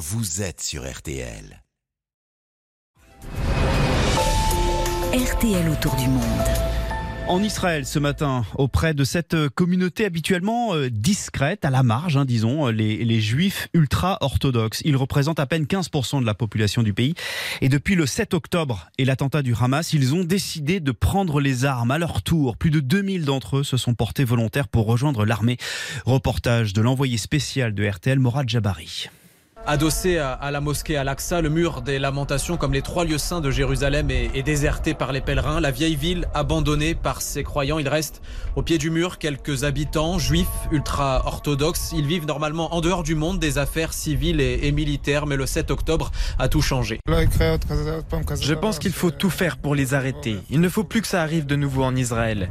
vous êtes sur RTL. RTL autour du monde. En Israël ce matin, auprès de cette communauté habituellement euh, discrète, à la marge, hein, disons, euh, les, les juifs ultra-orthodoxes. Ils représentent à peine 15% de la population du pays. Et depuis le 7 octobre et l'attentat du Hamas, ils ont décidé de prendre les armes à leur tour. Plus de 2000 d'entre eux se sont portés volontaires pour rejoindre l'armée. Reportage de l'envoyé spécial de RTL, Morad Jabari. Adossé à, la mosquée Al-Aqsa, le mur des lamentations, comme les trois lieux saints de Jérusalem, est, déserté par les pèlerins. La vieille ville abandonnée par ses croyants. Il reste au pied du mur quelques habitants juifs ultra-orthodoxes. Ils vivent normalement en dehors du monde des affaires civiles et militaires, mais le 7 octobre a tout changé. Je pense qu'il faut tout faire pour les arrêter. Il ne faut plus que ça arrive de nouveau en Israël.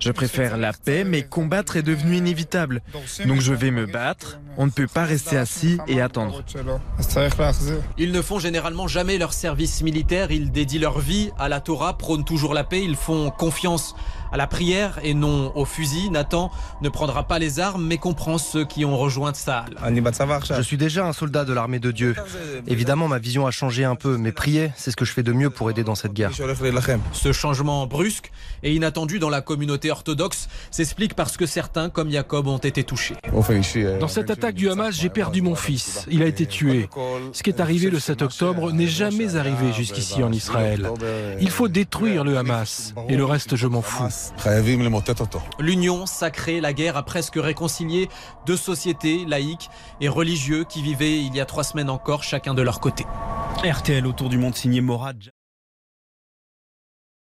Je préfère la paix, mais combattre est devenu inévitable. Donc je vais me battre. On ne peut pas rester assis et attendre. Ils ne font généralement jamais leur service militaire, ils dédient leur vie à la Torah, prônent toujours la paix, ils font confiance à la prière et non au fusil. Nathan ne prendra pas les armes mais comprend ceux qui ont rejoint Tsahal. Je suis déjà un soldat de l'armée de Dieu. Évidemment, ma vision a changé un peu, mais prier, c'est ce que je fais de mieux pour aider dans cette guerre. Ce changement brusque et inattendu dans la communauté orthodoxe s'explique parce que certains, comme Jacob, ont été touchés. Dans cette attaque du Hamas, j'ai perdu mon fils. Il a été tué. Ce qui est arrivé le 7 octobre n'est jamais arrivé jusqu'ici en Israël. Il faut détruire le Hamas. Et le reste, je m'en fous. L'union sacrée, la guerre a presque réconcilié deux sociétés laïques et religieux qui vivaient il y a trois semaines encore chacun de leur côté. RTL autour du monde signé Morad.